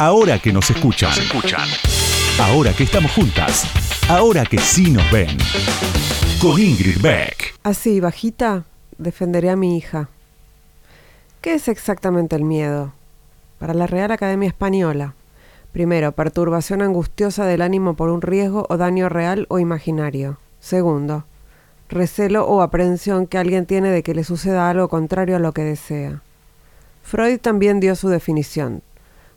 Ahora que nos escuchan. escuchan. Ahora que estamos juntas. Ahora que sí nos ven. Con Ingrid Beck. Así, bajita, defenderé a mi hija. ¿Qué es exactamente el miedo? Para la Real Academia Española. Primero, perturbación angustiosa del ánimo por un riesgo o daño real o imaginario. Segundo, recelo o aprehensión que alguien tiene de que le suceda algo contrario a lo que desea. Freud también dio su definición.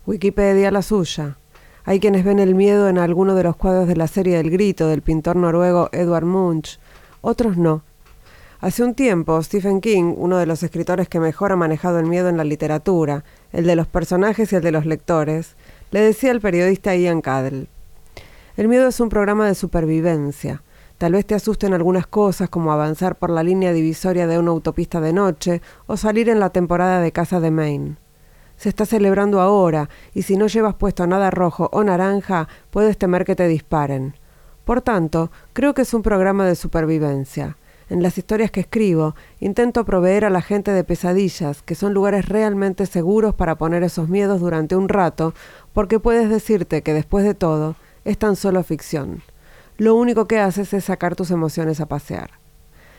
Wikipedia la suya. Hay quienes ven el miedo en alguno de los cuadros de la serie del grito del pintor noruego Edward Munch, otros no. Hace un tiempo, Stephen King, uno de los escritores que mejor ha manejado el miedo en la literatura, el de los personajes y el de los lectores, le decía al periodista Ian Cadell, el miedo es un programa de supervivencia. Tal vez te asusten algunas cosas como avanzar por la línea divisoria de una autopista de noche o salir en la temporada de casa de Maine. Se está celebrando ahora, y si no llevas puesto nada rojo o naranja, puedes temer que te disparen. Por tanto, creo que es un programa de supervivencia. En las historias que escribo, intento proveer a la gente de pesadillas, que son lugares realmente seguros para poner esos miedos durante un rato, porque puedes decirte que después de todo, es tan solo ficción. Lo único que haces es sacar tus emociones a pasear.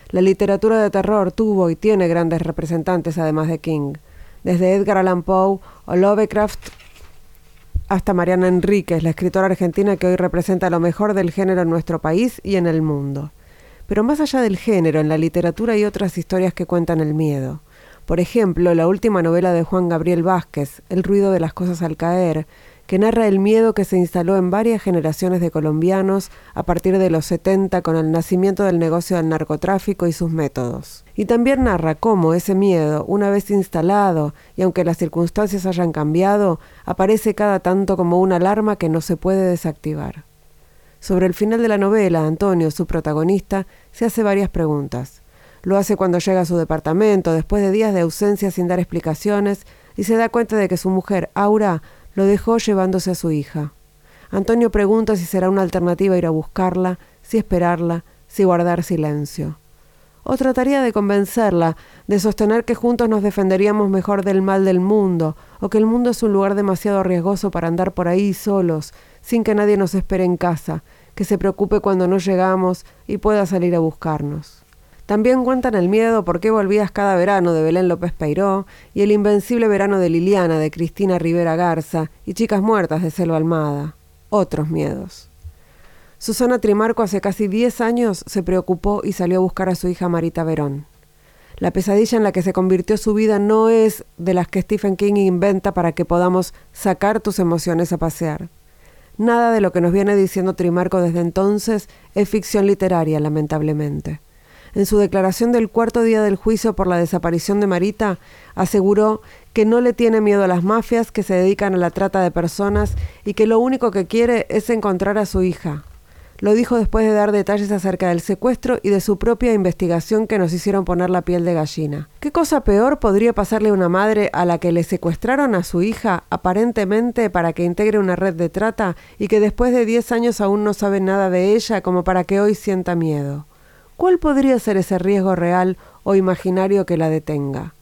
La literatura de terror tuvo y tiene grandes representantes además de King desde Edgar Allan Poe o Lovecraft hasta Mariana Enríquez, la escritora argentina que hoy representa lo mejor del género en nuestro país y en el mundo. Pero más allá del género, en la literatura hay otras historias que cuentan el miedo. Por ejemplo, la última novela de Juan Gabriel Vázquez, El ruido de las cosas al caer, que narra el miedo que se instaló en varias generaciones de colombianos a partir de los 70 con el nacimiento del negocio del narcotráfico y sus métodos. Y también narra cómo ese miedo, una vez instalado, y aunque las circunstancias hayan cambiado, aparece cada tanto como una alarma que no se puede desactivar. Sobre el final de la novela, Antonio, su protagonista, se hace varias preguntas. Lo hace cuando llega a su departamento, después de días de ausencia sin dar explicaciones, y se da cuenta de que su mujer, Aura, lo dejó llevándose a su hija. Antonio pregunta si será una alternativa ir a buscarla, si esperarla, si guardar silencio. O trataría de convencerla, de sostener que juntos nos defenderíamos mejor del mal del mundo, o que el mundo es un lugar demasiado riesgoso para andar por ahí solos, sin que nadie nos espere en casa, que se preocupe cuando no llegamos y pueda salir a buscarnos. También cuentan el miedo por qué volvías cada verano de Belén López Peiró y el invencible verano de Liliana de Cristina Rivera Garza y Chicas Muertas de Celo Almada. Otros miedos. Susana Trimarco hace casi 10 años se preocupó y salió a buscar a su hija Marita Verón. La pesadilla en la que se convirtió su vida no es de las que Stephen King inventa para que podamos sacar tus emociones a pasear. Nada de lo que nos viene diciendo Trimarco desde entonces es ficción literaria, lamentablemente en su declaración del cuarto día del juicio por la desaparición de Marita, aseguró que no le tiene miedo a las mafias que se dedican a la trata de personas y que lo único que quiere es encontrar a su hija. Lo dijo después de dar detalles acerca del secuestro y de su propia investigación que nos hicieron poner la piel de gallina. ¿Qué cosa peor podría pasarle a una madre a la que le secuestraron a su hija aparentemente para que integre una red de trata y que después de 10 años aún no sabe nada de ella como para que hoy sienta miedo? ¿Cuál podría ser ese riesgo real o imaginario que la detenga?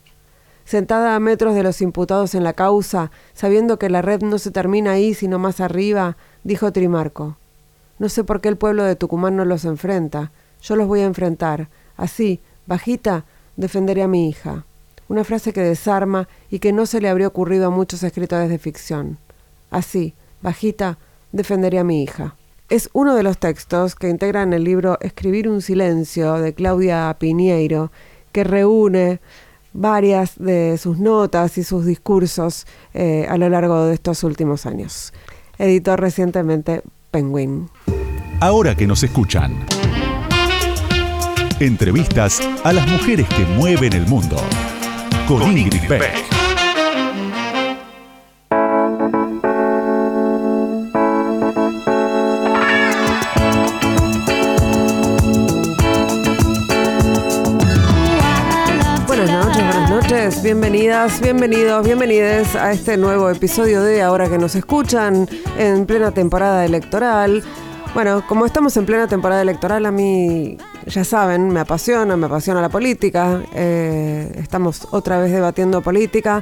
Sentada a metros de los imputados en la causa, sabiendo que la red no se termina ahí sino más arriba, dijo Trimarco. No sé por qué el pueblo de Tucumán no los enfrenta. Yo los voy a enfrentar. Así, bajita, defenderé a mi hija. Una frase que desarma y que no se le habría ocurrido a muchos escritores de ficción. Así, bajita, defenderé a mi hija. Es uno de los textos que integran el libro Escribir un silencio de Claudia Piñeiro, que reúne varias de sus notas y sus discursos eh, a lo largo de estos últimos años. Editó recientemente Penguin. Ahora que nos escuchan. Entrevistas a las mujeres que mueven el mundo. Con, Ingrid Beck. Bienvenidas, bienvenidos, bienvenides a este nuevo episodio de Ahora que nos escuchan en plena temporada electoral. Bueno, como estamos en plena temporada electoral, a mí, ya saben, me apasiona, me apasiona la política. Eh, estamos otra vez debatiendo política.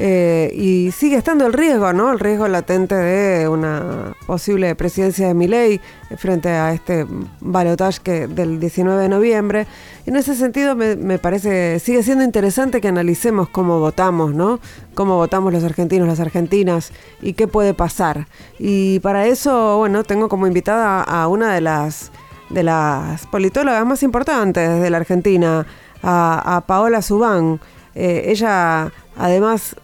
Eh, y sigue estando el riesgo, ¿no? El riesgo latente de una posible presidencia de Milei frente a este balotaje del 19 de noviembre. En ese sentido me, me, parece, sigue siendo interesante que analicemos cómo votamos, ¿no? Cómo votamos los argentinos, las argentinas y qué puede pasar. Y para eso, bueno, tengo como invitada a una de las, de las politólogas más importantes de la Argentina, a, Paola Subán. Eh, ella, además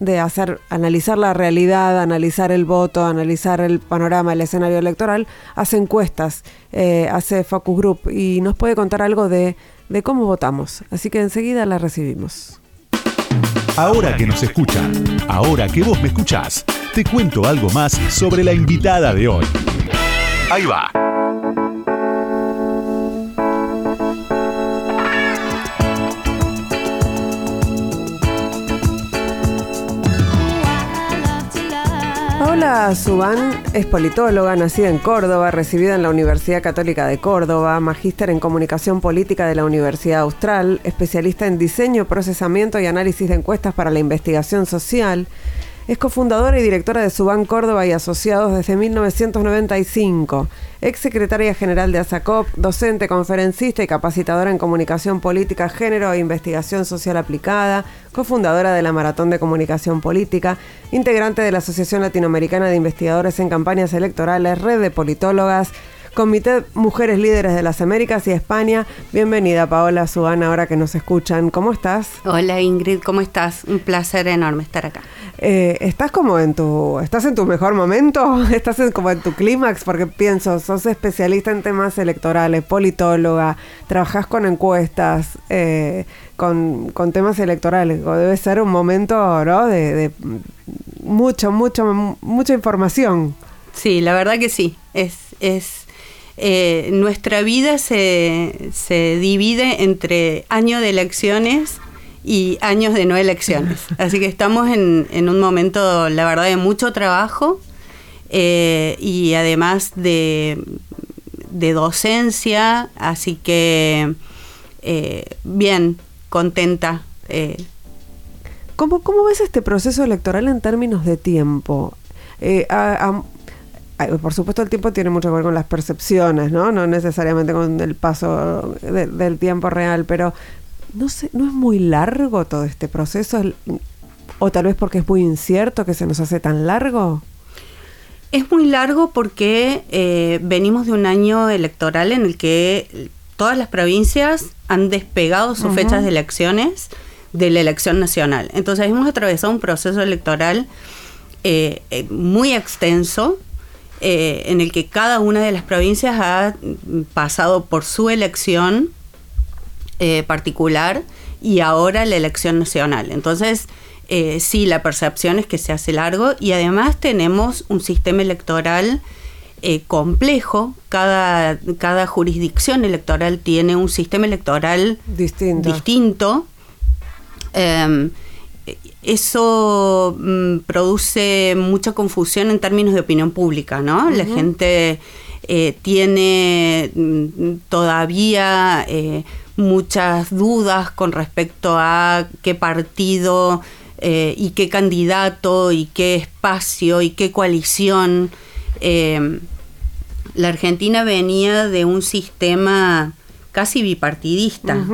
de hacer, analizar la realidad, analizar el voto, analizar el panorama, el escenario electoral, hace encuestas, eh, hace focus group y nos puede contar algo de, de cómo votamos. Así que enseguida la recibimos. Ahora que nos escuchan, ahora que vos me escuchás, te cuento algo más sobre la invitada de hoy. Ahí va. Paola Subán es politóloga, nacida en Córdoba, recibida en la Universidad Católica de Córdoba, magíster en comunicación política de la Universidad Austral, especialista en diseño, procesamiento y análisis de encuestas para la investigación social es cofundadora y directora de Subán Córdoba y Asociados desde 1995. Ex secretaria general de ASACOP, docente, conferencista y capacitadora en comunicación política, género e investigación social aplicada, cofundadora de la Maratón de Comunicación Política, integrante de la Asociación Latinoamericana de Investigadores en Campañas Electorales, red de politólogas, Comité Mujeres Líderes de las Américas y España. Bienvenida Paola Subán, ahora que nos escuchan. ¿Cómo estás? Hola Ingrid, ¿cómo estás? Un placer enorme estar acá. Eh, ¿Estás como en tu, estás en tu mejor momento? ¿Estás como en tu clímax? Porque pienso, sos especialista en temas electorales, politóloga, trabajás con encuestas, eh, con, temas electorales. Debe ser un momento, ¿no? De, de mucho, mucho, mucha información. Sí, la verdad que sí. Es, es eh, nuestra vida se, divide entre años de elecciones y años de no elecciones. Así que estamos en, un momento, la verdad, de mucho trabajo eh, y además de, docencia, así que eh, bien, contenta. ¿Cómo, ¿Cómo, ves este proceso electoral en términos de tiempo? Por supuesto el tiempo tiene mucho que ver con las percepciones, ¿no? No necesariamente con el paso del tiempo real, pero no sé, ¿no es muy largo todo este proceso? ¿O tal vez porque es muy incierto que se nos hace tan largo? Es muy largo porque eh, venimos de un año electoral en el que todas las provincias han despegado sus fechas de elecciones de la elección nacional. Entonces hemos atravesado un proceso electoral eh, eh, muy extenso eh, en el que cada una de las provincias ha pasado por su elección eh, particular y ahora la elección nacional. Entonces, eh, sí, la percepción es que se hace largo y además tenemos un sistema electoral complejo. Cada, cada jurisdicción electoral tiene un sistema electoral distinto. distinto em, eso mm, produce mucha confusión en términos de opinión pública, ¿no? La gente eh, tiene mm, todavía eh, muchas dudas con respecto a qué partido eh, y qué candidato y qué espacio y qué coalición. la Argentina venía de un sistema casi bipartidista,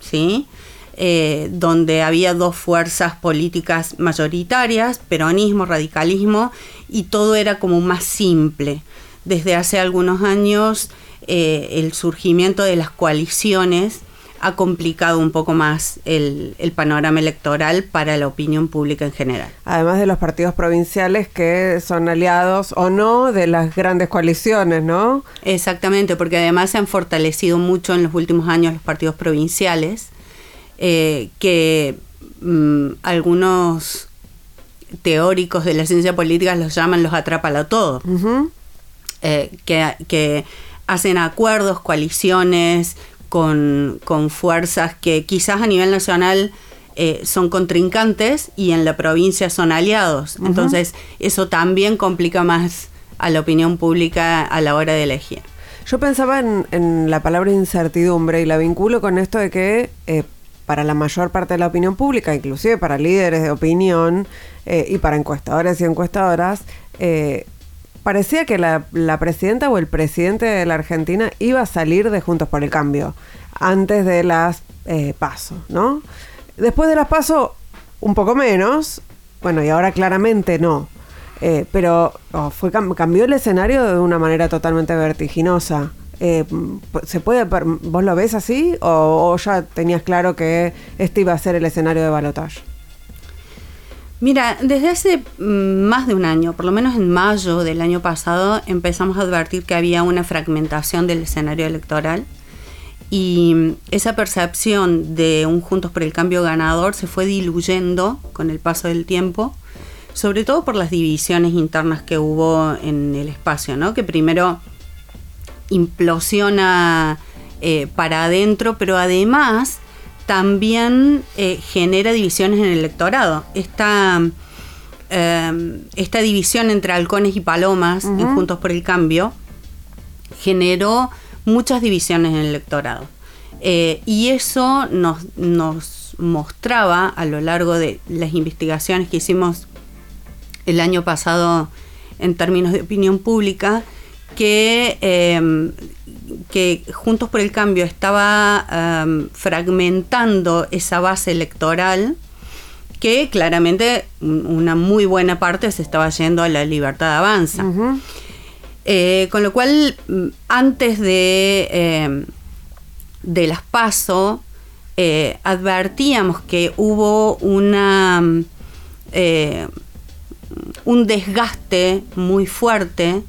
¿sí? Eh, donde había dos fuerzas políticas mayoritarias, peronismo, radicalismo, y todo era como más simple. Desde hace algunos años eh, el surgimiento de las coaliciones ha complicado un poco más el, panorama electoral para la opinión pública en general. Además de los partidos provinciales que son aliados o no de las grandes coaliciones, ¿no? Exactamente, porque además se han fortalecido mucho en los últimos años los partidos provinciales eh, que mm, algunos teóricos de la ciencia política los llaman los atrápalo todo, eh, que, hacen acuerdos, coaliciones con, fuerzas que quizás a nivel nacional eh, son contrincantes y en la provincia son aliados. Entonces eso también complica más a la opinión pública a la hora de elegir. Yo pensaba en, la palabra incertidumbre y la vinculo con esto de que para la mayor parte de la opinión pública, inclusive para líderes de opinión eh, y para encuestadores y encuestadoras, eh, parecía que la, presidenta o el presidente de la Argentina iba a salir de Juntos por el Cambio antes de las eh, PASO, ¿no? Después de las PASO, un poco menos, bueno, y ahora claramente no. Eh, pero oh, fue cambió el escenario de una manera totalmente vertiginosa. Eh, ¿Se puede, vos lo ves así o, ya tenías claro que este iba a ser el escenario de balotaje? Mira, desde hace mm, más de un año, por lo menos en mayo del año pasado, empezamos a advertir que había una fragmentación del escenario electoral y esa percepción de un Juntos por el Cambio ganador se fue diluyendo con el paso del tiempo, sobre todo por las divisiones internas que hubo en el espacio, ¿no? que primero implosiona eh, para adentro, pero además también eh, genera divisiones en el electorado. Esta, em, esta división entre halcones y palomas en Juntos por el Cambio generó muchas divisiones en el electorado. Eh, y eso nos, nos mostraba a lo largo de las investigaciones que hicimos el año pasado en términos de opinión pública, que, em, que Juntos por el Cambio estaba em, fragmentando esa base electoral que claramente una muy buena parte se estaba yendo a la libertad de avanza. Eh, con lo cual, mm, antes de, em, de las PASO, eh, advertíamos que hubo una, eh, un desgaste muy fuerte,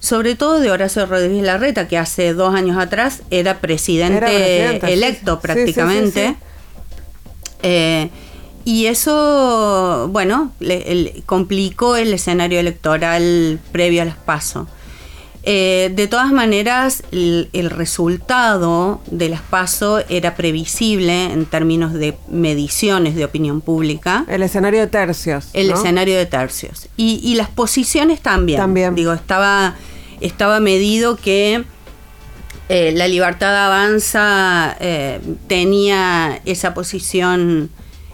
sobre todo de Horacio Rodríguez Larreta, que hace dos años atrás era presidente, electo prácticamente. y eso, bueno, complicó el escenario electoral previo a las PASO. Eh, de todas maneras, el, resultado de las PASO era previsible en términos de mediciones de opinión pública. El escenario de tercios. El escenario de tercios. Y, las posiciones también. También. Digo, estaba, estaba medido que eh, la libertad avanza eh, tenía esa posición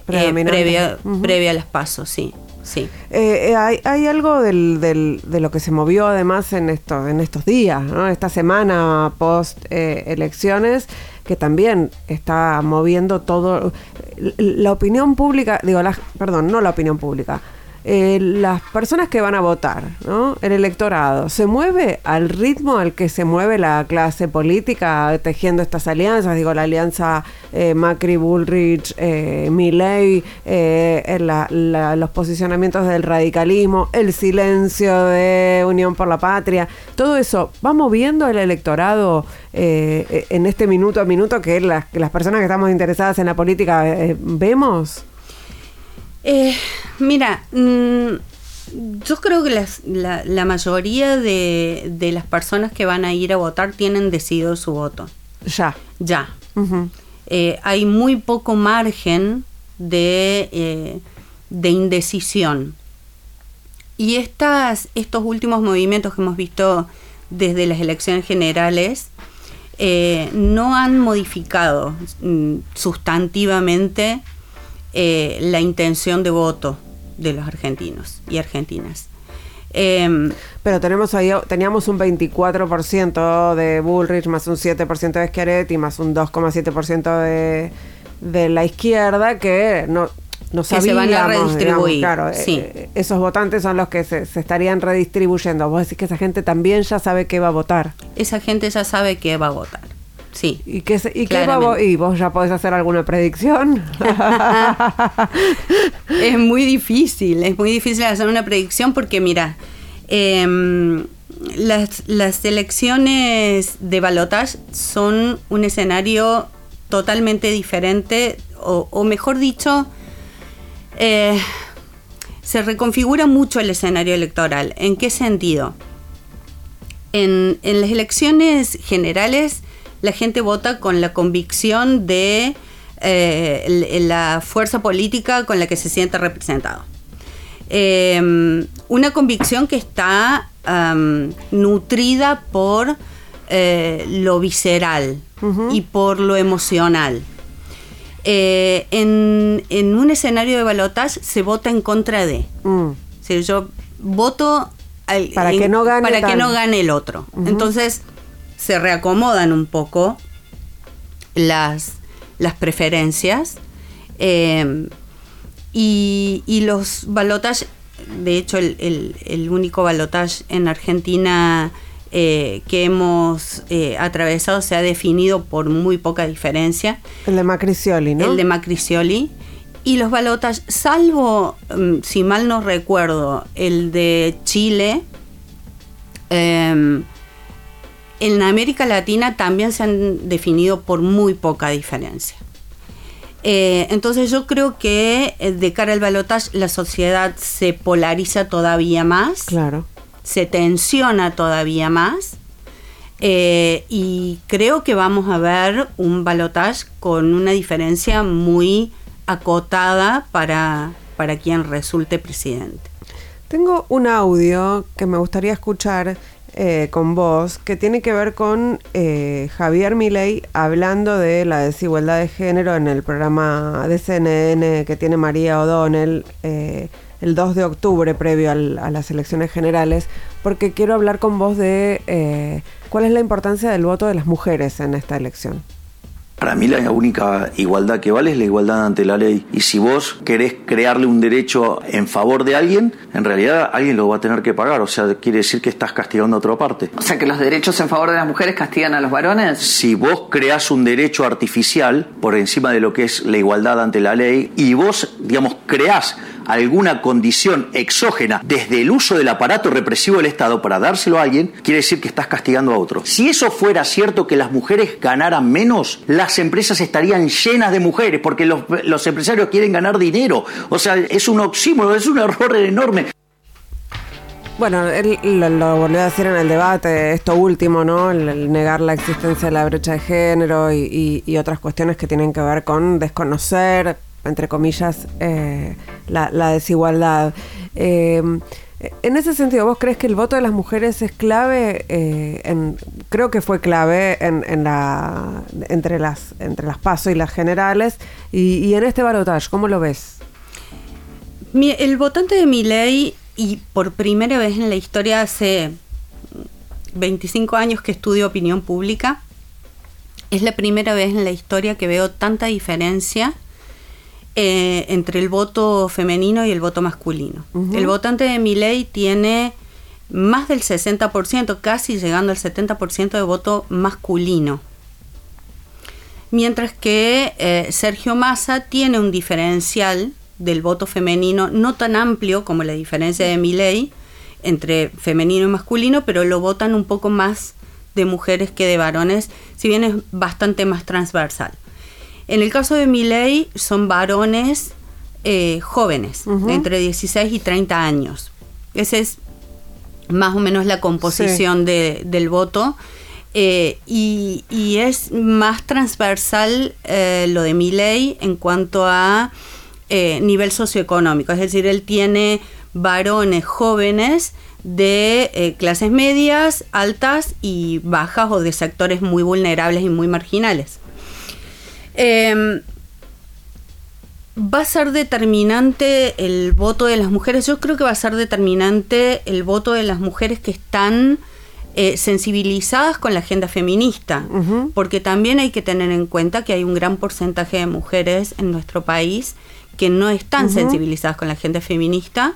previa, previa a las PASO, sí. Sí. Eh, eh, hay, algo del, de lo que se movió además en, esto, en estos días, ¿no? esta semana post eh, elecciones, que también está moviendo todo. La opinión pública, digo, la, perdón, no la opinión pública, eh, las personas que van a votar, ¿no? el electorado, ¿se mueve al ritmo al que se mueve la clase política tejiendo estas alianzas? Digo, la alianza eh, Macri-Bullrich, eh, Milley, eh, los posicionamientos del radicalismo, el silencio de Unión por la Patria, todo eso, ¿va moviendo el electorado en este minuto a minuto que las, las personas que estamos interesadas en la política vemos? Eh, mira, mm, yo creo que la, mayoría de, las personas que van a ir a votar tienen decidido su voto. Ya. Ya. Eh, hay muy poco margen de, eh, de indecisión. Y estas, estos últimos movimientos que hemos visto desde las elecciones generales no han modificado mm, sustantivamente eh, la intención de voto de los argentinos y argentinas. Em, Pero tenemos ahí, teníamos un 24% de Bullrich, más un 7% de Schiaretti, más un 2,7% de, de la izquierda, que no, no que se van a redistribuir. claro, eh, esos votantes son los que se, se, estarían redistribuyendo. Vos decís que esa gente también ya sabe qué va a votar. Esa gente ya sabe qué va a votar. Sí. ¿Y, qué, y, qué ¿Y vos ya podés hacer alguna predicción? es muy difícil, es muy difícil hacer una predicción porque, mira, em, las, elecciones de balotage son un escenario totalmente diferente, o, mejor dicho, eh, se reconfigura mucho el escenario electoral. ¿En qué sentido? En, en las elecciones generales la gente vota con la convicción de eh, la fuerza política con la que se siente representado. Em, una convicción que está nutrida por eh, lo visceral y por lo emocional. eh, en, un escenario de balotaje se vota en contra de. Mm. Si yo voto para, que, no gane para que no gane el otro. Entonces se reacomodan un poco las, las preferencias eh, y, y, los balotajes, de hecho el, el, único balotaje en Argentina eh, que hemos eh, atravesado se ha definido por muy poca diferencia. El de Macricioli, ¿no? El de Macricioli. Y los balotajes, salvo, mm, si mal no recuerdo, el de Chile, em, en América Latina también se han definido por muy poca diferencia. Eh, entonces yo creo que de cara al balotaje la sociedad se polariza todavía más. Claro se tensiona todavía más. Eh, y creo que vamos a ver un balotaje con una diferencia muy acotada para, para quien resulte presidente. Tengo un audio que me gustaría escuchar eh, con vos que tiene que ver con eh, Javier Milei hablando de la desigualdad de género en el programa de CNN que tiene María O'Donnell el 2 de octubre, previo a las elecciones generales, porque quiero hablar con vos de eh, cuál es la importancia del voto de las mujeres en esta elección. Para mí la única igualdad que vale es la igualdad ante la ley. Y si vos querés crearle un derecho en favor de alguien, en realidad alguien lo va a tener que pagar. O sea, quiere decir que estás castigando a otra parte. O sea, que los derechos en favor de las mujeres castigan a los varones. Si vos creás un derecho artificial por encima de lo que es la igualdad ante la ley y vos, digamos, creás alguna condición exógena desde el uso del aparato represivo del Estado para dárselo a alguien, quiere decir que estás castigando a otro. Si eso fuera cierto que las mujeres ganaran menos, las empresas estarían llenas de mujeres porque los, empresarios quieren ganar dinero. O sea, es un oxímoron, es un error enorme. Bueno, él lo, volvió a decir en el debate, esto último, ¿no? El, negar la existencia de la brecha de género y, otras cuestiones que tienen que ver con desconocer, entre comillas, eh, la, desigualdad. Em, en ese sentido, ¿vos crees que el voto de las mujeres es clave? Eh, creo que fue clave en, entre las entre las PASO y las generales. Y, en este balotaje, ¿cómo lo ves? el votante de mi ley, y por primera vez en la historia hace 25 años que estudio opinión pública, es la primera vez en la historia que veo tanta diferencia eh, entre el voto femenino y el voto masculino. El votante de mi ley tiene más del 60%, casi llegando al 70% de voto masculino. Mientras que eh, Sergio Massa tiene un diferencial del voto femenino no tan amplio como la diferencia de mi ley entre femenino y masculino, pero lo votan un poco más de mujeres que de varones, si bien es bastante más transversal. En el caso de Miley son varones eh, jóvenes, entre 16 y 30 años. Esa es más o menos la composición del voto. Eh, y, es más transversal eh, lo de Miley en cuanto a nivel socioeconómico. Es decir, él tiene varones jóvenes de clases medias, altas y bajas o de sectores muy vulnerables y muy marginales. Em, va a ser determinante el voto de las mujeres. Yo creo que va a ser determinante el voto de las mujeres que están eh, sensibilizadas con la agenda feminista, porque también hay que tener en cuenta que hay un gran porcentaje de mujeres en nuestro país que no están sensibilizadas con la agenda feminista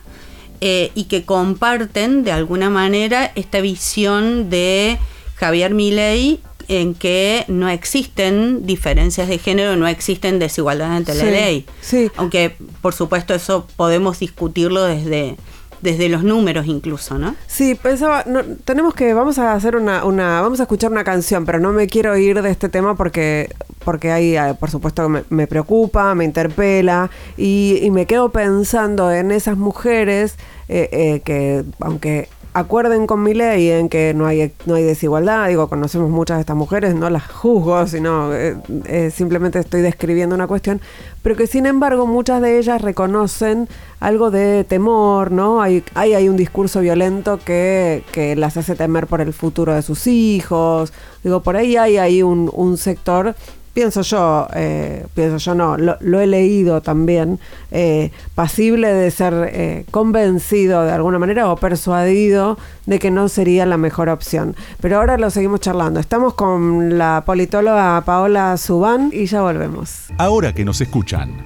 eh, y que comparten de alguna manera esta visión de Javier Milei en que no existen diferencias de género, no existen desigualdades ante la ley. Sí. Aunque, por supuesto, eso podemos discutirlo desde desde los números incluso, ¿no? Sí, pensaba, tenemos que, vamos a hacer una, una, vamos a escuchar una canción, pero no me quiero ir de este tema porque, porque ahí, eh, por supuesto, me, me preocupa, me interpela y, y, me quedo pensando en esas mujeres eh, eh, que, aunque acuerden con mi ley en que no hay, no hay desigualdad. Digo, conocemos muchas de estas mujeres, no las juzgo, sino eh, eh, simplemente estoy describiendo una cuestión, pero que sin embargo muchas de ellas reconocen algo de temor, ¿no? Hay, hay, hay un discurso violento que, que, las hace temer por el futuro de sus hijos. Digo, por ahí hay, hay un, un sector pienso yo, eh, pienso yo no, lo, he leído también, eh, pasible de ser eh, convencido de alguna manera o persuadido de que no sería la mejor opción. Pero ahora lo seguimos charlando. Estamos con la politóloga Paola Subán y ya volvemos. Ahora que nos escuchan.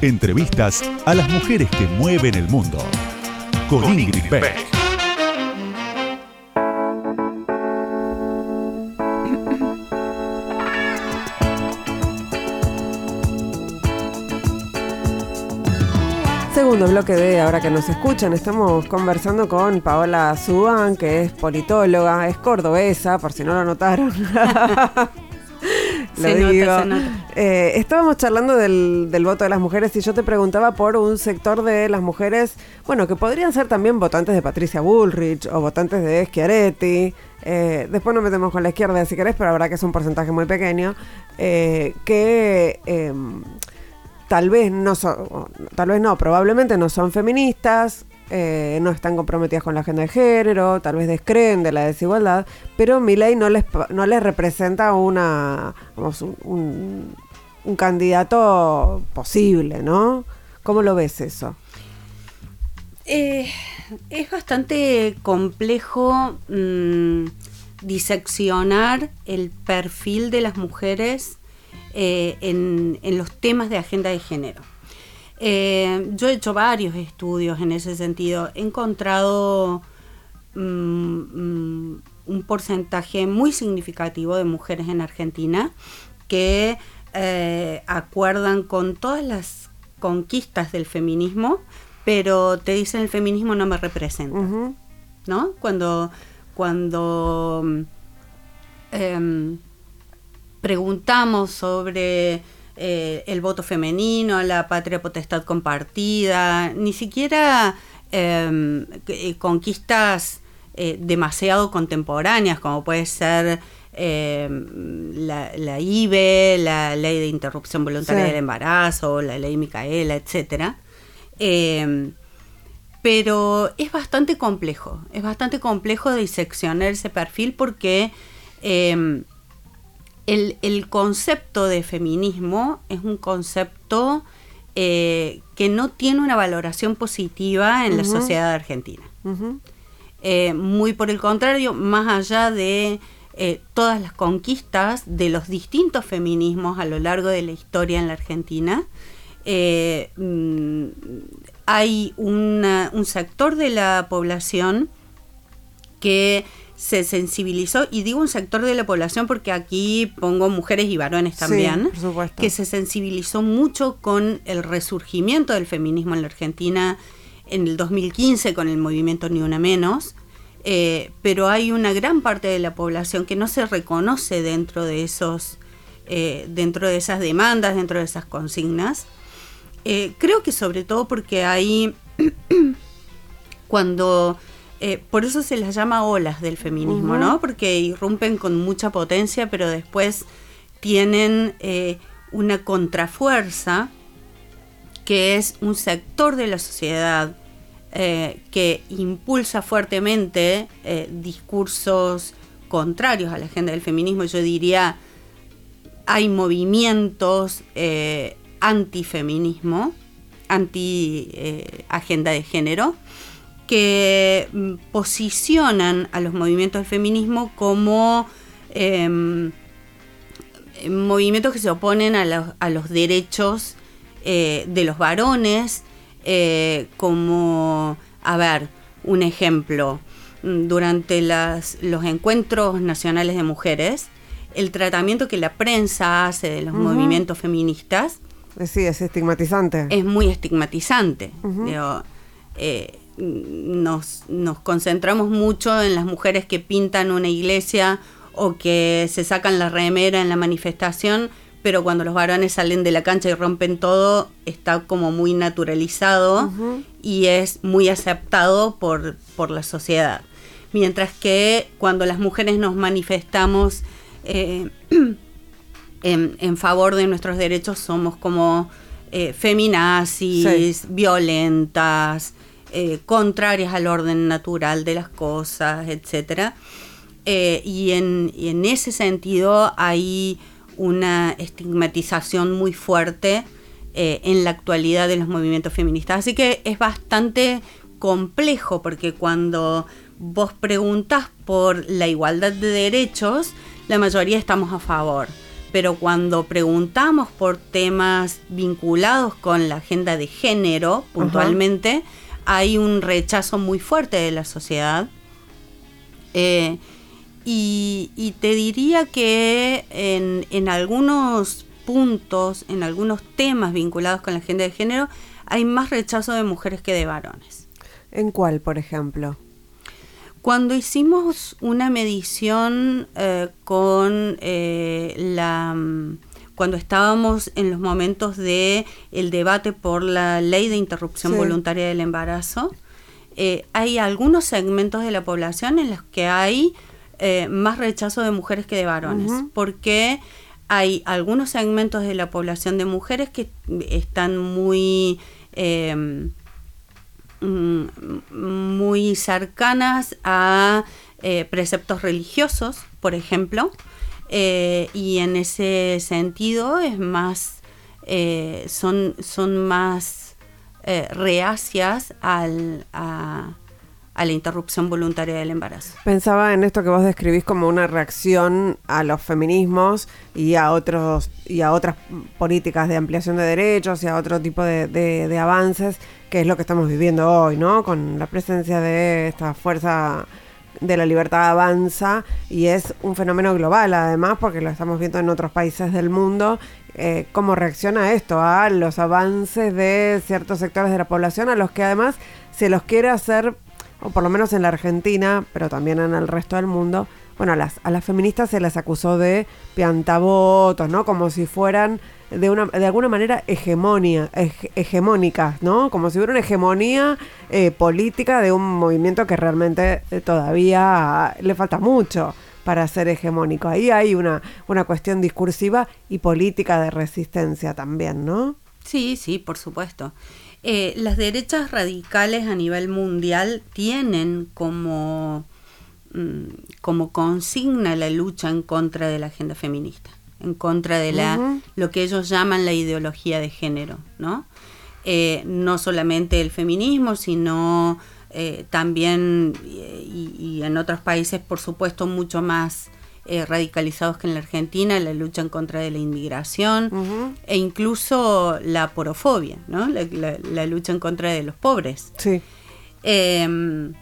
Entrevistas a las mujeres que mueven el mundo. Con, Ingrid Beck. Segundo bloque de Ahora que nos escuchan, estamos conversando con Paola Subán, que es politóloga, es cordobesa, por si no lo notaron. lo digo. Eh, estábamos charlando del, voto de las mujeres y yo te preguntaba por un sector de las mujeres, bueno, que podrían ser también votantes de Patricia Bullrich o votantes de Schiaretti. Eh, después nos metemos con la izquierda si querés, pero la verdad que es un porcentaje muy pequeño. Eh, que em, tal vez no son, tal vez no, probablemente no son feministas, eh, no están comprometidas con la agenda de género, tal vez descreen de la desigualdad, pero mi ley no les, no les representa una, un, candidato posible, ¿no? ¿Cómo lo ves eso? Eh, es bastante complejo mm, diseccionar el perfil de las mujeres eh, en, los temas de agenda de género. Eh, yo he hecho varios estudios en ese sentido. He encontrado mm, mm, un porcentaje muy significativo de mujeres en Argentina que eh, acuerdan con todas las conquistas del feminismo, pero te dicen el feminismo no me representa. ¿No? Cuando, cuando em, preguntamos sobre eh, el voto femenino, la patria potestad compartida, ni siquiera em, eh, conquistas eh, demasiado contemporáneas, como puede ser em, la, IBE, la ley de interrupción voluntaria del embarazo, la ley Micaela, etcétera. Em, pero es bastante complejo, es bastante complejo diseccionar ese perfil porque el, concepto de feminismo es un concepto eh, que no tiene una valoración positiva en la sociedad argentina. Eh, muy por el contrario, más allá de eh, todas las conquistas de los distintos feminismos a lo largo de la historia en la Argentina, mm, hay un sector de la población que se sensibilizó, y digo un sector de la población porque aquí pongo mujeres y varones también, que se sensibilizó mucho con el resurgimiento del feminismo en la Argentina en el 2015 con el movimiento Ni Una Menos, eh, pero hay una gran parte de la población que no se reconoce dentro de esos, eh, dentro de esas demandas, dentro de esas consignas. Eh, creo que sobre todo porque hay cuando eh, por eso se las llama olas del feminismo, ¿no? Porque irrumpen con mucha potencia, pero después tienen eh, una contrafuerza que es un sector de la sociedad eh, que impulsa fuertemente discursos contrarios a la agenda del feminismo. Yo diría, hay movimientos antifeminismo, anti-agenda de género, que mm, posicionan a los movimientos del feminismo como em, movimientos que se oponen a los, derechos eh, de los varones, eh, como, a ver, un ejemplo, mm, durante los encuentros nacionales de mujeres, el tratamiento que la prensa hace de los movimientos feministas. Sí, es estigmatizante. Es muy estigmatizante nos, nos concentramos mucho en las mujeres que pintan una iglesia o que se sacan la remera en la manifestación, pero cuando los varones salen de la cancha y rompen todo, está como muy naturalizado y es muy aceptado por, por, la sociedad. Mientras que cuando las mujeres nos manifestamos eh, en, favor de nuestros derechos, somos como eh, feminazis, violentas, eh, contrarias al orden natural de las cosas, etc. eh, y, en, ese sentido hay una estigmatización muy fuerte eh, en la actualidad de los movimientos feministas. Así que es bastante complejo porque cuando vos preguntas por la igualdad de derechos, la mayoría estamos a favor. Pero cuando preguntamos por temas vinculados con la agenda de género, puntualmente, hay un rechazo muy fuerte de la sociedad. Eh, y, te diría que en, algunos puntos, en algunos temas vinculados con la agenda de género, hay más rechazo de mujeres que de varones. ¿En cuál, por ejemplo? Cuando hicimos una medición eh, con eh, la mm, cuando estábamos en los momentos de el debate por la ley de interrupción voluntaria del embarazo, eh, hay algunos segmentos de la población en los que hay eh, más rechazo de mujeres que de varones, porque hay algunos segmentos de la población de mujeres que están muy em, mm, muy cercanas a eh, preceptos religiosos, por ejemplo, eh, y en ese sentido es más son, son más reacias al, a, a la interrupción voluntaria del embarazo. Pensaba en esto que vos describís como una reacción a los feminismos y a otros y a otras políticas de ampliación de derechos y a otro tipo de, de, avances, que es lo que estamos viviendo hoy, ¿no? Con la presencia de esta fuerza de la libertad avanza y es un fenómeno global además porque lo estamos viendo en otros países del mundo eh, cómo reacciona esto a los avances de ciertos sectores de la población a los que además se los quiere hacer o por lo menos en la Argentina, pero también en el resto del mundo, bueno, a las, a las feministas se les acusó de piantavotos, ¿no? Como si fueran de, una, de alguna manera hegemonia, hegemónicas, ¿no? Como si hubiera una hegemonía eh, política de un movimiento que realmente eh, todavía le falta mucho para ser hegemónico. Ahí hay una, una cuestión discursiva y política de resistencia también, ¿no? Sí, sí, por supuesto. Eh, las derechas radicales a nivel mundial tienen como, mm, como consigna la lucha en contra de la agenda feminista, en contra de la, lo que ellos llaman la ideología de género, ¿no? Eh, no solamente el feminismo, sino eh, también, y, en otros países, por supuesto, mucho más eh, radicalizados que en la Argentina, la lucha en contra de la inmigración e incluso la porofobia, ¿no? la, lucha en contra de los pobres. Sí. Em,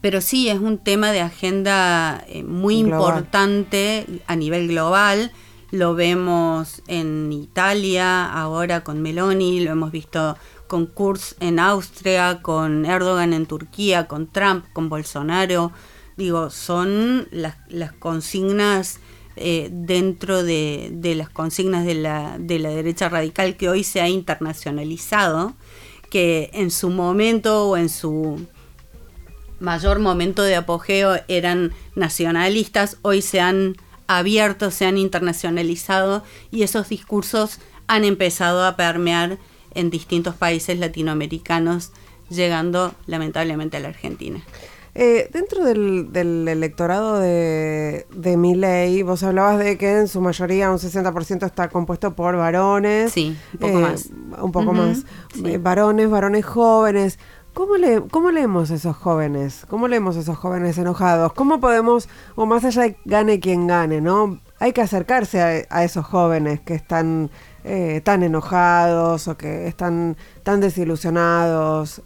pero sí, es un tema de agenda muy importante a nivel global. Lo vemos en Italia, ahora con Meloni, lo hemos visto con Kurz en Austria, con Erdogan en Turquía, con Trump, con Bolsonaro. Digo, son las, consignas eh, dentro de, de, las consignas de la, de la derecha radical que hoy se ha internacionalizado, que en su momento o en su mayor momento de apogeo eran nacionalistas, hoy se han abierto, se han internacionalizado y esos discursos han empezado a permear en distintos países latinoamericanos, llegando lamentablemente a la Argentina. Eh, dentro del, electorado de, de vos hablabas de que en su mayoría un 60% está compuesto por varones. Sí, un poco eh, más. Un poco más. Eh, varones, varones jóvenes. ¿Cómo, le, ¿Cómo leemos esos jóvenes? ¿Cómo leemos esos jóvenes enojados? ¿Cómo podemos, o más allá de gane quien gane, ¿no? Hay que acercarse a, esos jóvenes que están tan enojados o que están tan desilusionados.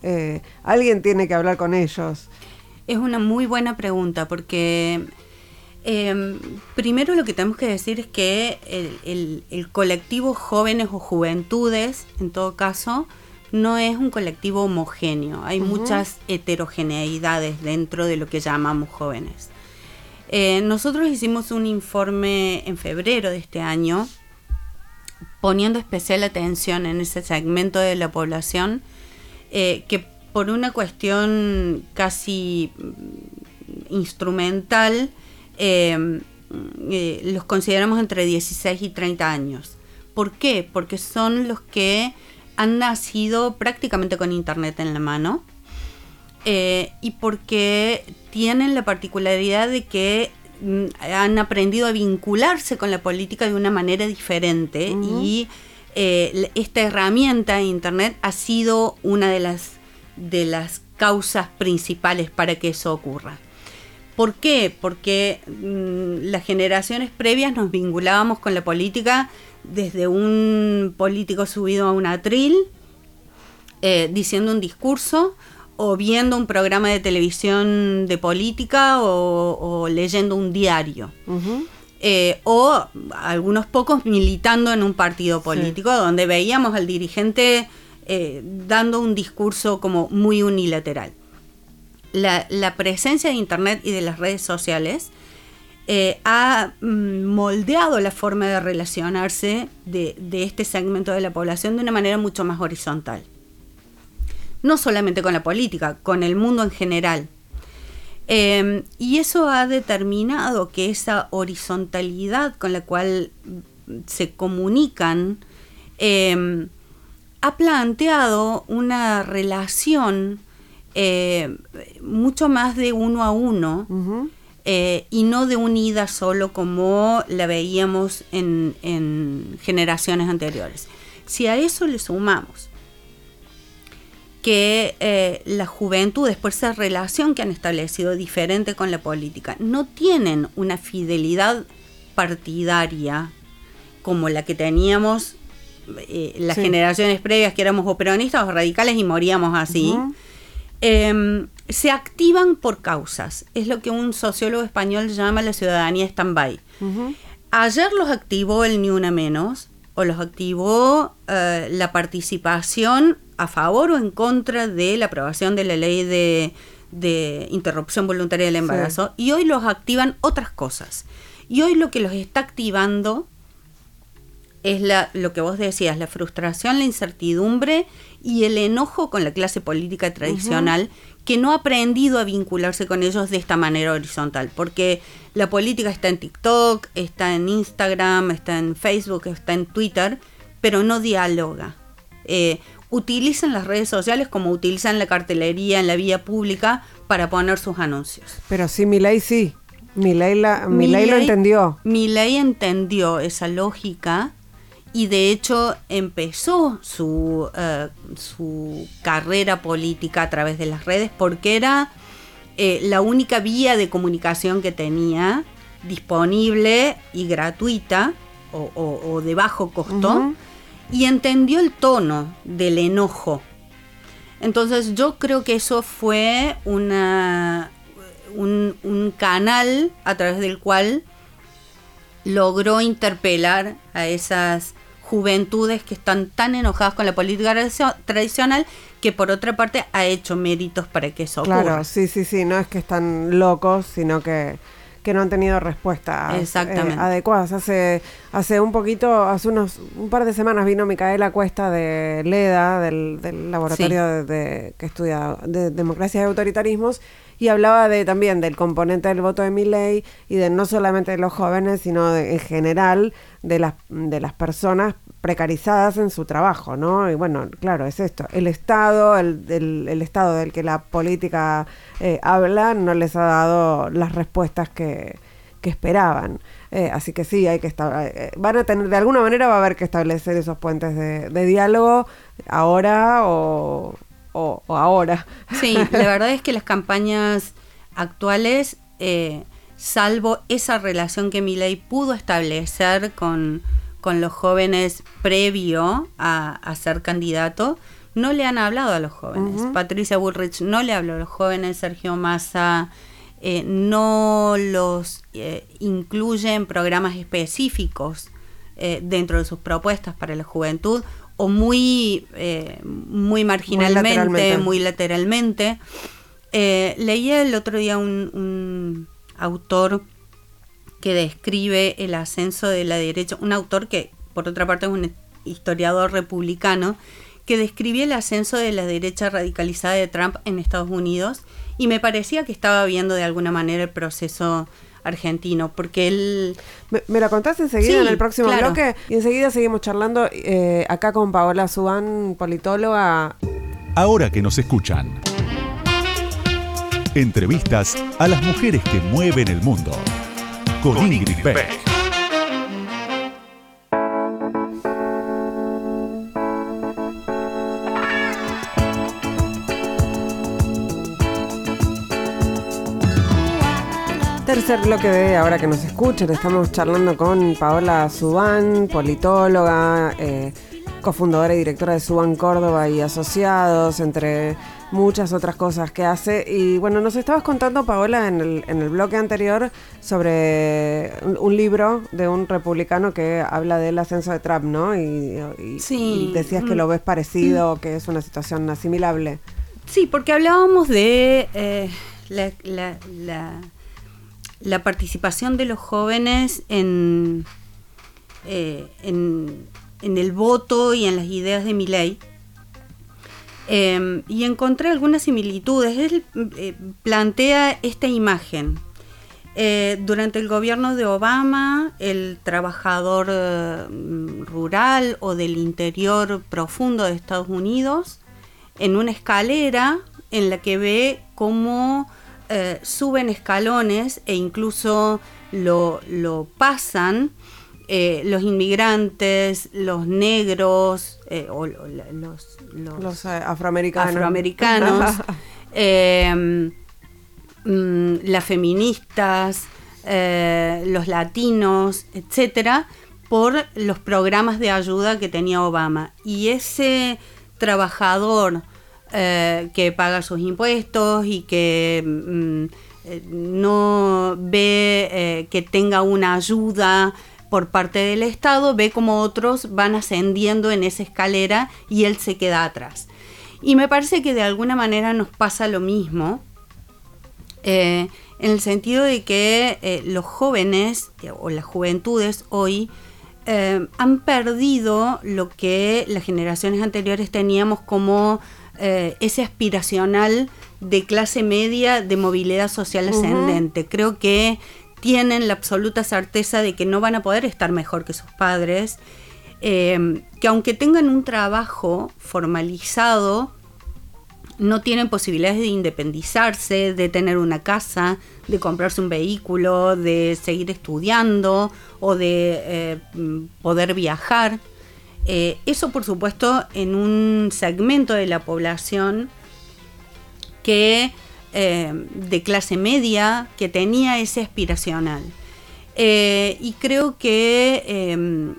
alguien tiene que hablar con ellos. Es una muy buena pregunta porque em, primero lo que tenemos que decir es que el, colectivo jóvenes o juventudes, en todo caso, no es un colectivo homogéneo. Hay muchas heterogeneidades dentro de lo que llamamos jóvenes. Eh, nosotros hicimos un informe en febrero de este año poniendo especial atención en ese segmento de la población eh, que por una cuestión casi mm, instrumental, eh, los consideramos entre 16 y 30 años. ¿Por qué? Porque son los que han nacido prácticamente con Internet en la mano. eh, y porque tienen la particularidad de que mm, han aprendido a vincularse con la política de una manera diferente y eh, esta herramienta Internet ha sido una de las, de las causas principales para que eso ocurra. ¿Por qué? Porque mm, las generaciones previas nos vinculábamos con la política desde un político subido a un atril, eh, diciendo un discurso, o viendo un programa de televisión de política, o, leyendo un diario. Eh, o algunos pocos militando en un partido político, donde veíamos al dirigente eh, dando un discurso como muy unilateral. La, presencia de Internet y de las redes sociales eh, ha mm, moldeado la forma de relacionarse de, este segmento de la población de una manera mucho más horizontal. No solamente con la política, con el mundo en general. Em, y eso ha determinado que esa horizontalidad con la cual se comunican em, ha planteado una relación eh, mucho más de uno a uno eh, y no de unida solo como la veíamos en generaciones anteriores. Si a eso le sumamos que eh, la juventud, después de esa relación que han establecido diferente con la política, no tienen una fidelidad partidaria como la que teníamos eh, las generaciones previas, que éramos o peronistas o radicales y moríamos así, se activan por causas. Es lo que un sociólogo español llama la ciudadanía stand-by. Ayer los activó el Ni Una Menos, o los activó eh, la participación a favor o en contra de la aprobación de la ley de, interrupción voluntaria del embarazo y hoy los activan otras cosas. Y hoy lo que los está activando es la, lo que vos decías, la frustración, la incertidumbre y el enojo con la clase política tradicional que no ha aprendido a vincularse con ellos de esta manera horizontal, porque la política está en TikTok, está en Instagram, está en Facebook, está en Twitter, pero no dialoga. Eh, utilizan las redes sociales como utilizan la cartelería en la vía pública para poner sus anuncios. Pero sí, mi ley sí. Mi ley, la, lo entendió. Mi ley entendió esa lógica y de hecho empezó su, eh, su carrera política a través de las redes porque era eh, la única vía de comunicación que tenía disponible y gratuita o, de bajo costo y entendió el tono del enojo. Entonces yo creo que eso fue una, un, canal a través del cual logró interpelar a esas juventudes que están tan enojadas con la política tradicional que por otra parte ha hecho méritos para que eso ocurra. Claro, sí, sí, sí, no es que están locos, sino que que no han tenido respuestas eh, adecuadas. Hace, hace un poquito, hace unos un par de semanas vino Micaela Cuesta de LEDA, del, laboratorio de, que estudia de democracia y autoritarismos, y hablaba de también del componente del voto de mi ley y de no solamente de los jóvenes, sino en general de las, de las personas precarizadas en su trabajo, ¿no? Y bueno, claro, es esto. El Estado, el, el, Estado del que la política eh, habla, no les ha dado las respuestas que, esperaban. Eh, así que sí, hay que eh, van a tener, de alguna manera va a haber que establecer esos puentes de, diálogo ahora o, o, ahora. Sí, la verdad es que las campañas actuales, salvo esa relación que mi ley pudo establecer con con los jóvenes previo a, ser candidato, no le han hablado a los jóvenes. Patricia Bullrich no le habló a los jóvenes, Sergio Massa eh, no los eh, incluye en programas específicos eh, dentro de sus propuestas para la juventud o muy, muy marginalmente, muy lateralmente. leía el otro día un autor que describe el ascenso de la derecha, un autor que por otra parte es un historiador republicano, que describía el ascenso de la derecha radicalizada de Trump en Estados Unidos y me parecía que estaba viendo de alguna manera el proceso argentino, porque él... Me, lo contás enseguida en el próximo bloque y enseguida seguimos charlando eh, acá con Paola Subán, politóloga. Ahora que nos escuchan. Entrevistas a las mujeres que mueven el mundo. Con, Ingrid Beck. Tercer bloque de Ahora que nos escuchan, estamos charlando con Paola Subán, politóloga, eh, cofundadora y directora de Subán Córdoba y Asociados, entre muchas otras cosas que hace. Y bueno, nos estabas contando, Paola, en el, en el bloque anterior sobre un, libro de un republicano que habla del ascenso de Trump, ¿no? Y, sí. decías que lo ves parecido, que es una situación asimilable. Sí, porque hablábamos de eh, la la participación de los jóvenes en, eh, en, el voto y en las ideas de mi ley. Em, y encontré algunas similitudes. Él eh, plantea esta imagen. Eh, durante el gobierno de Obama, el trabajador rural o del interior profundo de Estados Unidos, en una escalera en la que ve cómo eh, suben escalones e incluso lo, pasan eh, los inmigrantes, los negros eh, o los, afroamericanos, afroamericanos mm, las feministas, los latinos, etcétera, por los programas de ayuda que tenía Obama. Y ese trabajador eh, que paga sus impuestos y que mm, eh, no ve eh, que tenga una ayuda por parte del Estado, ve como otros van ascendiendo en esa escalera y él se queda atrás. Y me parece que de alguna manera nos pasa lo mismo, en el sentido de que los jóvenes o las juventudes hoy han perdido lo que las generaciones anteriores teníamos como eh, ese aspiracional de clase media de movilidad social ascendente. Creo que tienen la absoluta certeza de que no van a poder estar mejor que sus padres, eh, que aunque tengan un trabajo formalizado, no tienen posibilidades de independizarse, de tener una casa, de comprarse un vehículo, de seguir estudiando o de eh, poder viajar. Eh, eso, por supuesto, en un segmento de la población que eh, de clase media, que tenía ese aspiracional. Eh, y creo que em,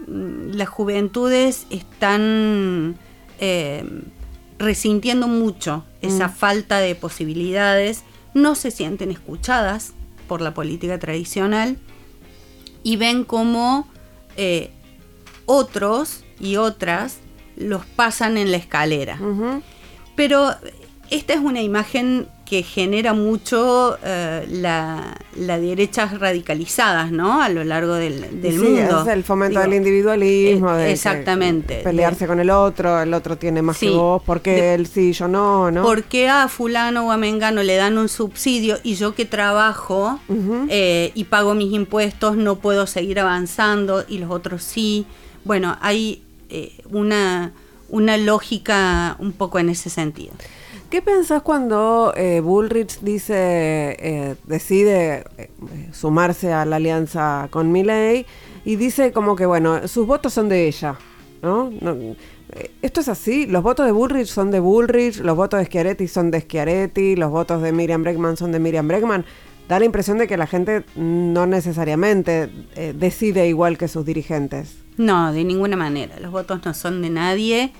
las juventudes están em, resintiendo mucho esa mm. falta de posibilidades, no se sienten escuchadas por la política tradicional y ven como otros y otras los pasan en la escalera. Pero esta es una imagen que genera mucho eh, la, la, derechas radicalizadas, ¿no? A lo largo del, del sí, mundo. Es el fomento del individualismo. Eh, exactamente. pelearse con el otro, el otro tiene más que vos, porque él sí, yo no, ¿no? Porque a fulano o a mengano le dan un subsidio y yo que trabajo eh, y pago mis impuestos no puedo seguir avanzando y los otros sí. Bueno, hay eh, una, una lógica un poco en ese sentido. ¿Qué pensás cuando eh, Bullrich dice, eh, decide sumarse a la alianza con Milley y dice como que, bueno, sus votos son de ella, ¿no? esto es así? ¿Los votos de Bullrich son de Bullrich? ¿Los votos de Schiaretti son de Schiaretti? ¿Los votos de Miriam Bregman son de Miriam Bregman? Da la impresión de que la gente no necesariamente decide igual que sus dirigentes. No, de ninguna manera. Los votos no son de nadie.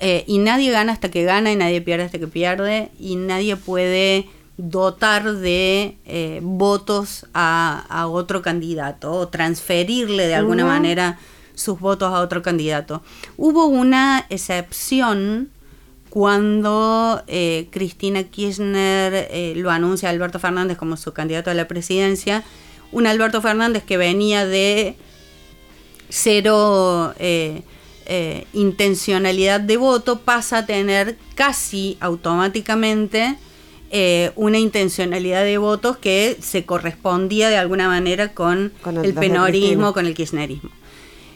Eh, y nadie gana hasta que gana y nadie pierde hasta que pierde. Y nadie puede dotar de eh, votos a, otro candidato o transferirle de alguna manera sus votos a otro candidato. Hubo una excepción cuando eh, Cristina Kirchner lo anuncia a Alberto Fernández como su candidato a la presidencia. Un Alberto Fernández que venía de cero eh, eh, intencionalidad de voto pasa a tener casi automáticamente eh, una intencionalidad de votos que se correspondía de alguna manera con, el, penorismo, con el kirchnerismo.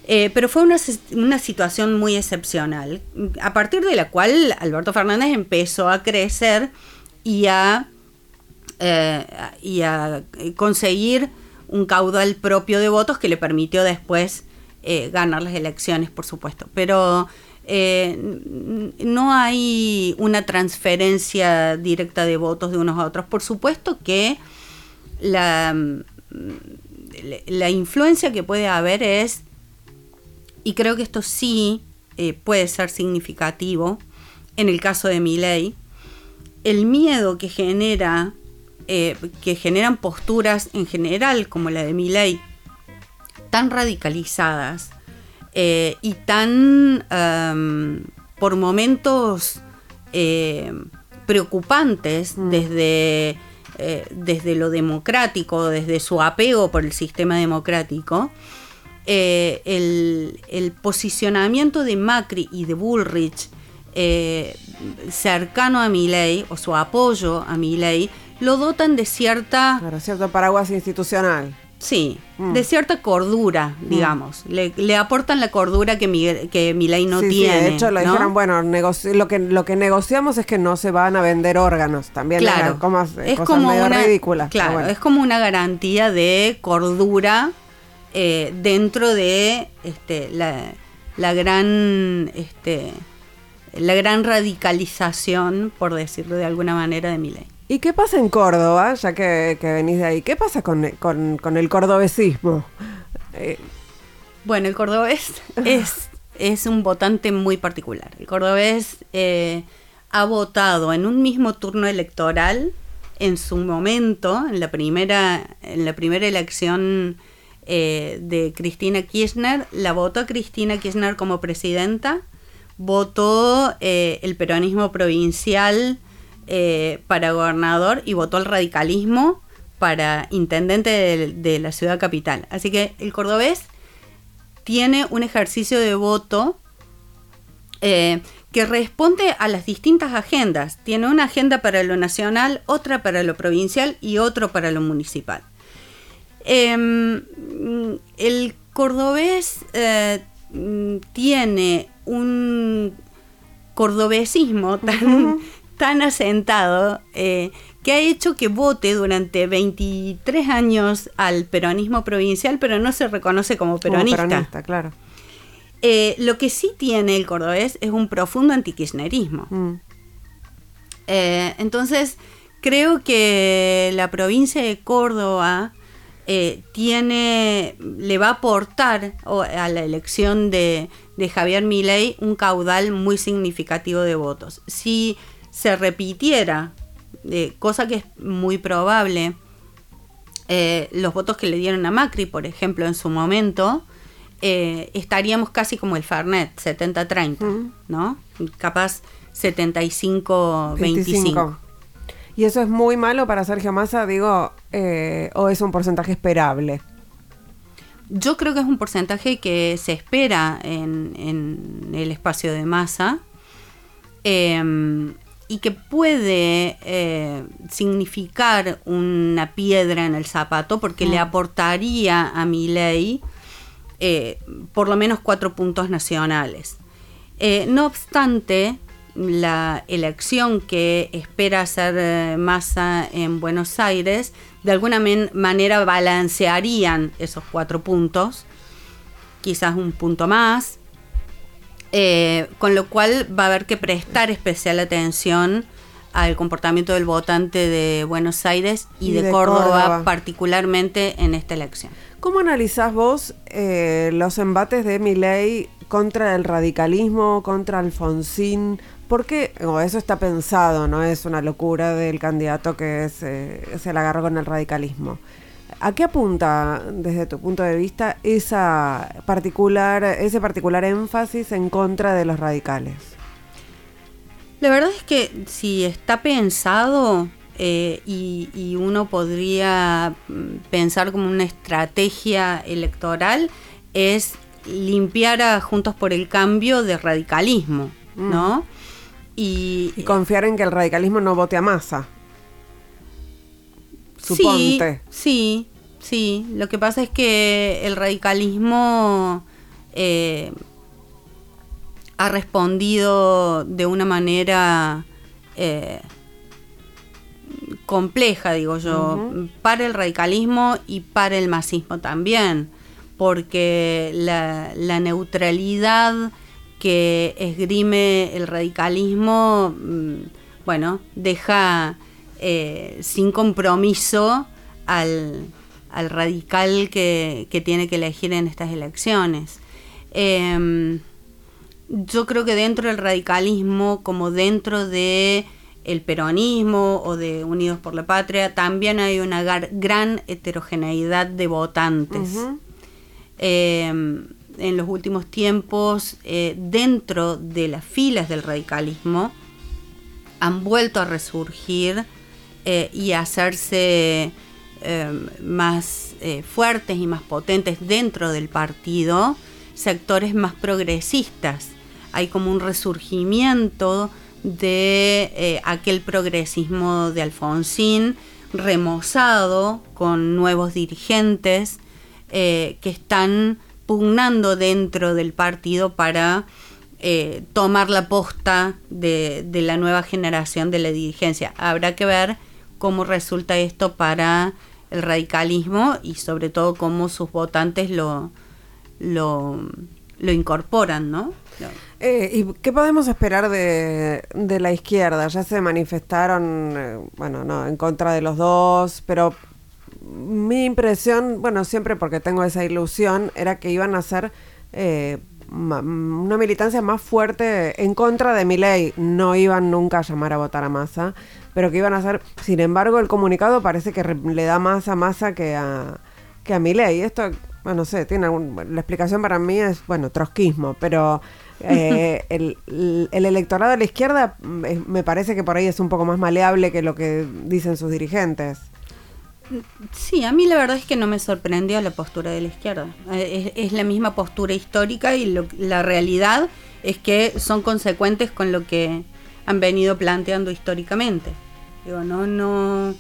pero fue una, una, situación muy excepcional, a partir de la cual Alberto Fernández empezó a crecer y a eh, y a conseguir un caudal propio de votos que le permitió después eh, ganar las elecciones, por supuesto. Pero no hay una transferencia directa de votos de unos a otros. Por supuesto que la, la influencia que puede haber es, y creo que esto sí puede ser significativo, en el caso de Milley, el miedo que genera eh, que generan posturas en general como la de Milley tan radicalizadas eh, y tan por momentos eh, preocupantes mm. desde, desde lo democrático, desde su apego por el sistema democrático, el, el, posicionamiento de Macri y de Bullrich eh, cercano a mi ley o su apoyo a mi ley lo dotan de cierta... Claro, cierto paraguas institucional. Sí, mm. de cierta cordura, mm. digamos. Le, aportan la cordura que mi, que no tiene. de hecho, le dijeron, bueno, lo, que, lo que negociamos es que no se van a vender órganos. También claro, como, es como una, ridícula. Claro, es como una garantía de cordura eh, dentro de este, la, la gran... Este, la gran radicalización, por decirlo de alguna manera, de mi ley. ¿Y qué pasa en Córdoba, ya que, venís de ahí? ¿Qué pasa con, el cordobesismo? Eh, bueno, el cordobés es, es un votante muy particular. El cordobés eh, ha votado en un mismo turno electoral en su momento, en la primera, en la primera elección eh, de Cristina Kirchner, la votó Cristina Kirchner como presidenta votó eh, el peronismo provincial eh, para gobernador y votó el radicalismo para intendente de, la ciudad capital. Así que el cordobés tiene un ejercicio de voto eh, que responde a las distintas agendas. Tiene una agenda para lo nacional, otra para lo provincial y otro para lo municipal. Em, el cordobés tiene un cordobesismo tan, tan asentado eh, que ha hecho que vote durante 23 años al peronismo provincial, pero no se reconoce como peronista. claro. Eh, lo que sí tiene el cordobés es un profundo antikirchnerismo. Mm. Eh, entonces, creo que la provincia de Córdoba tiene, le va a aportar a la elección de, de Javier Milei un caudal muy significativo de votos. Si se repitiera, eh, cosa que es muy probable, eh, los votos que le dieron a Macri, por ejemplo, en su momento, eh, estaríamos casi como el Farnet, 70-30, ¿no? Capaz 75-25. ¿Y eso es muy malo para Sergio Massa, digo, o es un porcentaje esperable? Yo creo que es un porcentaje que se espera en, el espacio de masa em, y que puede eh, significar una piedra en el zapato porque le mm. aportaría a mi ley eh, por lo menos cuatro puntos nacionales. Eh, no obstante, la elección que espera hacer Massa en Buenos Aires de alguna manera balancearían esos cuatro puntos, quizás un punto más, eh, con lo cual va a haber que prestar especial atención al comportamiento del votante de Buenos Aires y, de, Córdoba, particularmente en esta elección. ¿Cómo analizás vos eh, los embates de Milei contra el radicalismo, contra Alfonsín? Porque eso está pensado, no es una locura del candidato que se, se la agarró con el radicalismo. ¿A qué apunta, desde tu punto de vista, esa particular, ese particular énfasis en contra de los radicales? La verdad es que si está pensado eh, y, uno podría mm, pensar como una estrategia electoral, es limpiar a Juntos por el Cambio de radicalismo, ¿no? Mm. Y, confiar en que el radicalismo no vote a masa. Suponte. Sí, sí, Lo que pasa es que el radicalismo eh, ha respondido de una manera eh, compleja, digo yo, para el radicalismo y para el masismo también, porque la, neutralidad que esgrime el radicalismo, mm, bueno, deja eh, sin compromiso al, radical que, tiene que elegir en estas elecciones. Em, yo creo que dentro del radicalismo, como dentro de el peronismo o de Unidos por la Patria, también hay una gran heterogeneidad de votantes. Em, en los últimos tiempos, eh, dentro de las filas del radicalismo, han vuelto a resurgir eh, y hacerse em, más eh, fuertes y más potentes dentro del partido sectores más progresistas. Hay como un resurgimiento de eh, aquel progresismo de Alfonsín, remozado con nuevos dirigentes eh, que están pugnando dentro del partido para eh, tomar la posta de, de, la nueva generación de la dirigencia. Habrá que ver cómo resulta esto para el radicalismo y sobre todo cómo sus votantes lo, lo, incorporan, ¿no? Eh, ¿Y qué podemos esperar de, la izquierda? Ya se manifestaron, eh, bueno, no, en contra de los dos, pero mi impresión, bueno, siempre porque tengo esa ilusión, era que iban a ser eh, una militancia más fuerte en contra de mi ley. No iban nunca a llamar a votar a Massa, pero que iban a ser, sin embargo, el comunicado parece que le da más a Massa que a, que a mi ley. Esto, bueno, no sé, tiene la explicación para mí es, bueno, trotskismo, pero eh, el, electorado de la izquierda mm, me parece que por ahí es un poco más maleable que lo que dicen sus dirigentes. Sí, a mí la verdad es que no me sorprendió la postura de la izquierda. Eh, es, la misma postura histórica y la realidad es que son consecuentes con lo que han venido planteando históricamente. Digo, no, no.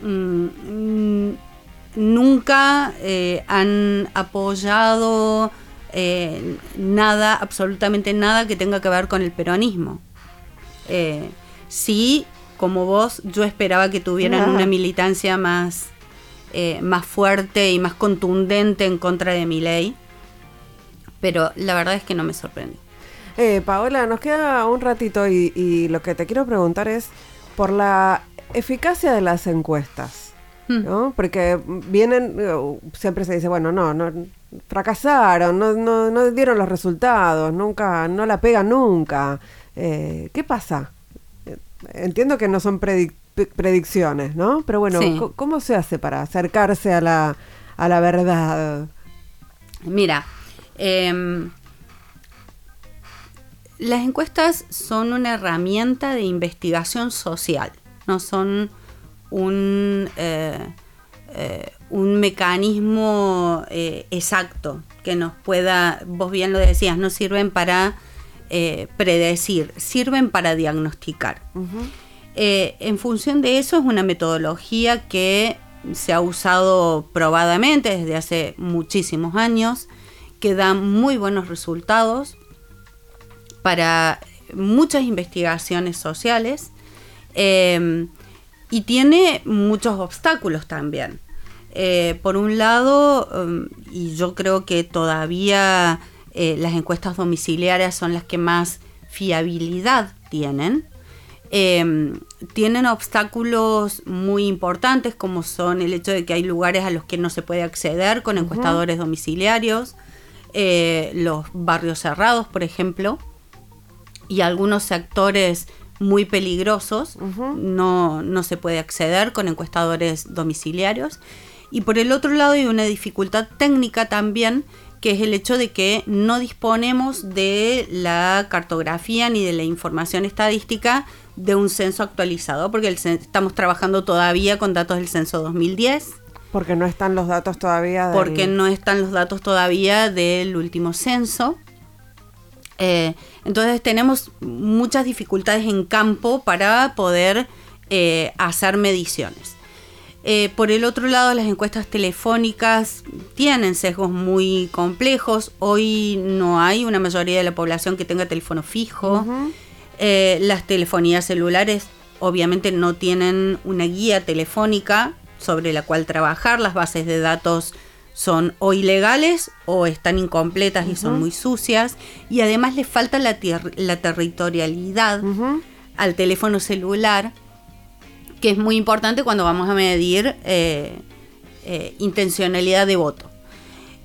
Mm, nunca eh, han apoyado eh, nada, absolutamente nada que tenga que ver con el peronismo. Eh, sí, como vos, yo esperaba que tuvieran una militancia más, más fuerte y más contundente en contra de mi ley, pero la verdad es que no me sorprende. Paola, nos queda un ratito y, y lo que te quiero preguntar es por la eficacia de las encuestas. Hmm. ¿no? Porque vienen, siempre se dice, bueno, no, no, fracasaron, no, no, no dieron los resultados, nunca, no la pegan nunca. Eh, ¿Qué pasa? Entiendo que no son predicciones, ¿no? Pero bueno, ¿cómo se hace para acercarse a la, a la verdad? Mira, em, las encuestas son una herramienta de investigación social, no son un... Eh, eh, un mecanismo eh, exacto que nos pueda, vos bien lo decías, no sirven para predecir, sirven para diagnosticar. En función de eso es una metodología que se ha usado probadamente desde hace muchísimos años, que da muy buenos resultados para muchas investigaciones sociales y tiene muchos obstáculos también. Eh, por un lado, um, y yo creo que todavía eh, las encuestas domiciliarias son las que más fiabilidad tienen, em, tienen obstáculos muy importantes como son el hecho de que hay lugares a los que no se puede acceder con encuestadores domiciliarios, eh, los barrios cerrados, por ejemplo, y algunos sectores muy peligrosos, no, no se puede acceder con encuestadores domiciliarios. Y por el otro lado hay una dificultad técnica también, que es el hecho de que no disponemos de la cartografía ni de la información estadística de un censo actualizado, porque estamos trabajando todavía con datos del censo 2010. Porque no están los datos todavía. Porque no están los datos todavía del último censo. Eh, entonces tenemos muchas dificultades en campo para poder eh, hacer mediciones. Eh, por el otro lado, las encuestas telefónicas tienen sesgos muy complejos. Hoy no hay una mayoría de la población que tenga teléfono fijo. Eh, las telefonías celulares obviamente no tienen una guía telefónica sobre la cual trabajar, las bases de datos son o ilegales o están incompletas y son muy sucias y además le falta la, la territorialidad al teléfono celular que es muy importante cuando vamos a medir eh, eh, intencionalidad de voto.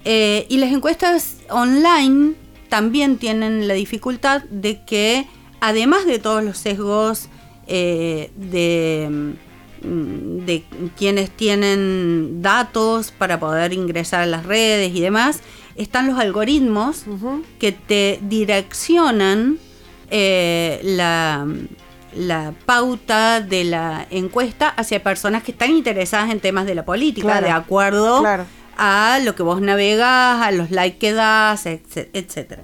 Eh, y las encuestas online también tienen la dificultad de que además de todos los sesgos de de quienes tienen datos para poder ingresar a las redes y demás, están los algoritmos que te direccionan eh, la, pauta de la encuesta hacia personas que están interesadas en temas de la política, de acuerdo a lo que vos navegas, a los likes que das, etc.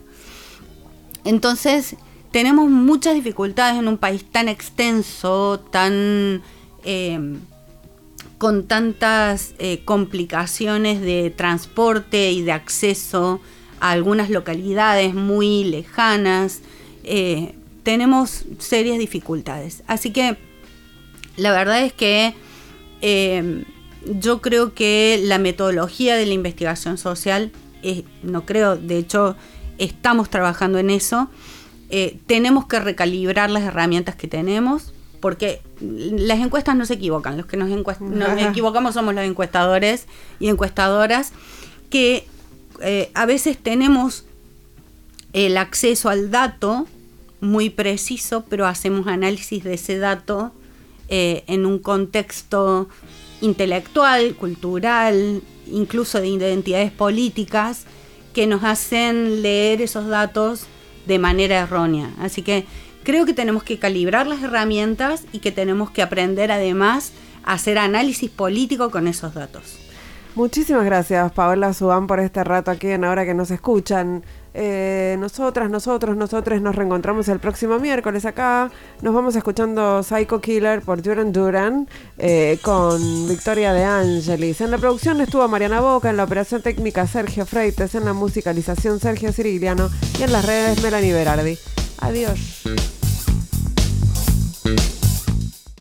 Entonces, tenemos muchas dificultades en un país tan extenso, tan Em, con tantas eh, complicaciones de transporte y de acceso a algunas localidades muy lejanas, eh, tenemos serias dificultades. Así que la verdad es que em, yo creo que la metodología de la investigación social, no creo, de hecho estamos trabajando en eso, eh, tenemos que recalibrar las herramientas que tenemos porque las encuestas no se equivocan, los que nos, equivocamos somos los encuestadores y encuestadoras, que eh, a veces tenemos el acceso al dato muy preciso, pero hacemos análisis de ese dato eh, en un contexto intelectual, cultural, incluso de identidades políticas, que nos hacen leer esos datos de manera errónea. Así que Creo que tenemos que calibrar las herramientas y que tenemos que aprender además a hacer análisis político con esos datos. Muchísimas gracias, Paola Subán, por este rato aquí en Ahora que nos escuchan. Eh, nosotras, nosotros, nosotros nos reencontramos el próximo miércoles acá. Nos vamos escuchando Psycho Killer por Duran Duran eh, con Victoria de Angelis. En la producción estuvo Mariana Boca, en la operación técnica Sergio Freites, en la musicalización Sergio Cirigliano y en las redes Melanie Berardi. Adiós.